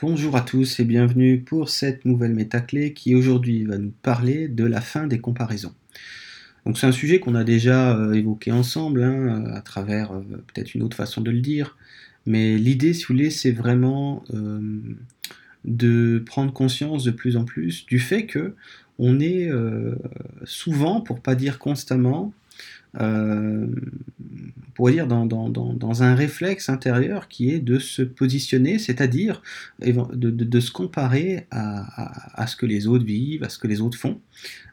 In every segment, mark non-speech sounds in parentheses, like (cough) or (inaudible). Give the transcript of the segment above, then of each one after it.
Bonjour à tous et bienvenue pour cette nouvelle métaclé qui aujourd'hui va nous parler de la fin des comparaisons. Donc c'est un sujet qu'on a déjà euh, évoqué ensemble hein, à travers euh, peut-être une autre façon de le dire, mais l'idée, si vous voulez, c'est vraiment euh, de prendre conscience de plus en plus du fait que on est souvent, pour pas dire constamment, euh, pour dire dans, un réflexe intérieur qui est de se positionner, c'est-à-dire de, se comparer à, ce que les autres vivent, à ce que les autres font,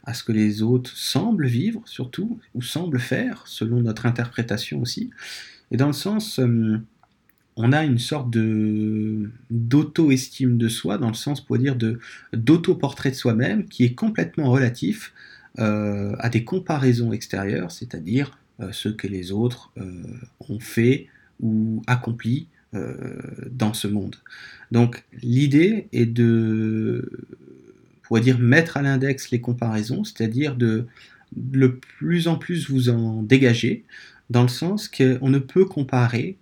à ce que les autres semblent vivre surtout, ou semblent faire, selon notre interprétation aussi. Et dans le sens, euh, on a une sorte d'auto-estime de soi, dans le sens, pour dire, de d'auto-portrait de soi-même, qui est complètement relatif euh, à des comparaisons extérieures, c'est-à-dire euh, ce que les autres euh, ont fait ou accompli dans ce monde. Donc l'idée est de, pourrait dire, mettre à l'index les comparaisons, c'est-à-dire de le plus en plus vous en dégager, dans le sens qu'on ne peut comparer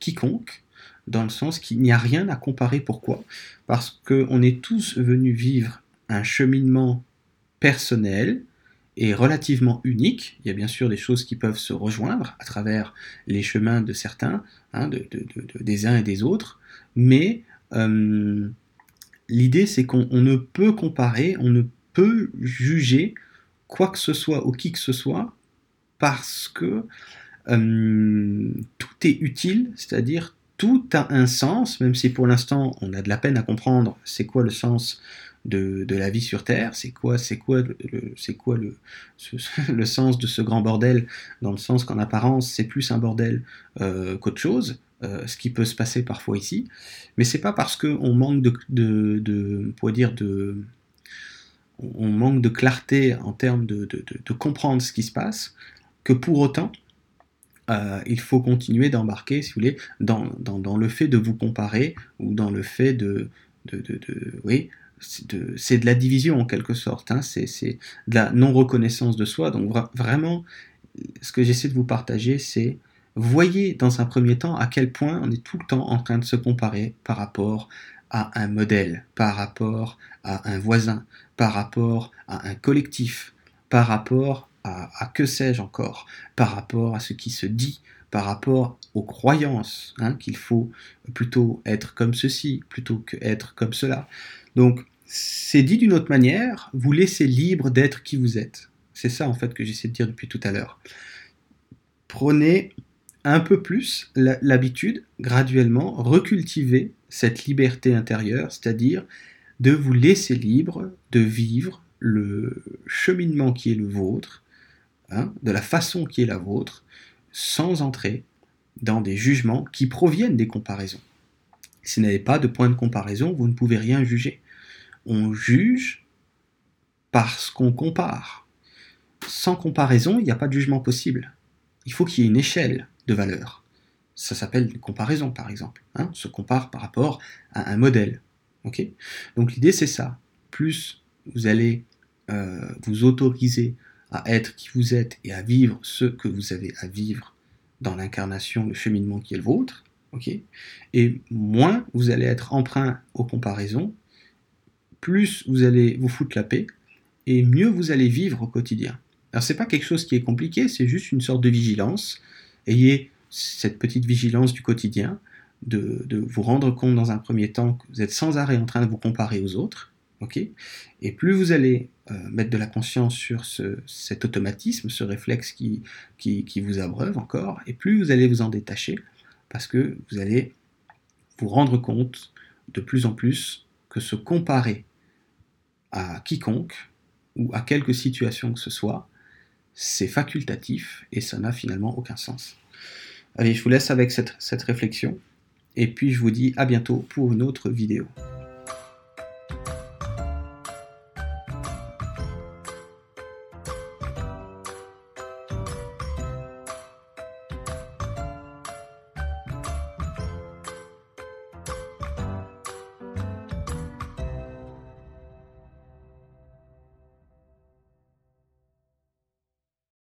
quiconque, dans le sens qu'il n'y a rien à comparer. Pourquoi? Parce qu'on est tous venus vivre un cheminement personnel et relativement unique. Il y a bien sûr des choses qui peuvent se rejoindre à travers les chemins de certains, hein, de, des uns et des autres, mais euh, l'idée c'est qu'on ne peut comparer, on ne peut juger quoi que ce soit ou qui que ce soit parce que euh, tout est utile, c'est-à-dire tout a un sens, même si pour l'instant on a de la peine à comprendre c'est quoi le sens de, la vie sur Terre, c'est quoi, c'est quoi, c'est quoi (laughs) le, sens de ce grand bordel, dans le sens qu'en apparence c'est plus un bordel euh, qu'autre chose, euh, ce qui peut se passer parfois ici, mais c'est pas parce qu'on manque de, on manque de clarté en termes de, comprendre ce qui se passe, que pour autant euh, il faut continuer d'embarquer, si vous voulez, dans, le fait de vous comparer ou dans le fait de oui, c'est de, la division en quelque sorte, hein. c'est de la non-reconnaissance de soi. Donc vraiment, ce que j'essaie de vous partager, c'est voyez dans un premier temps à quel point on est tout le temps en train de se comparer par rapport à un modèle, par rapport à un voisin, par rapport à un collectif, par rapport à, que sais-je encore, par rapport à ce qui se dit, par rapport aux croyances, hein, qu'il faut plutôt être comme ceci plutôt que être comme cela. Donc, c'est dit d'une autre manière, vous laissez libre d'être qui vous êtes. C'est ça en fait que j'essaie de dire depuis tout à l'heure. Prenez un peu plus l'habitude, graduellement, recultiver cette liberté intérieure, c'est-à-dire de vous laisser libre de vivre le cheminement qui est le vôtre, hein, de la façon qui est la vôtre, sans entrer dans des jugements qui proviennent des comparaisons. Si vous n'avez pas de point de comparaison, vous ne pouvez rien juger. On juge parce qu'on compare. Sans comparaison, il n'y a pas de jugement possible. Il faut qu'il y ait une échelle de valeur. Ça s'appelle une comparaison, par exemple. Hein. on se compare par rapport à un modèle. Donc l'idée, c'est ça. Plus vous allez euh, vous autoriser à être qui vous êtes et à vivre ce que vous avez à vivre dans l'incarnation, le cheminement qui est le vôtre, et moins vous allez être emprunt aux comparaisons, plus vous allez vous foutre la paix, et mieux vous allez vivre au quotidien. Alors c'est pas quelque chose qui est compliqué, c'est juste une sorte de vigilance. Ayez cette petite vigilance du quotidien, de, vous rendre compte dans un premier temps que vous êtes sans arrêt en train de vous comparer aux autres, Et plus vous allez euh, mettre de la conscience sur cet automatisme, ce réflexe qui, qui, qui vous abreuve encore, et plus vous allez vous en détacher, parce que vous allez vous rendre compte de plus en plus que se comparer à quiconque ou à quelque situation que ce soit, c'est facultatif et ça n'a finalement aucun sens. Allez, je vous laisse avec cette, cette réflexion et puis je vous dis à bientôt pour une autre vidéo.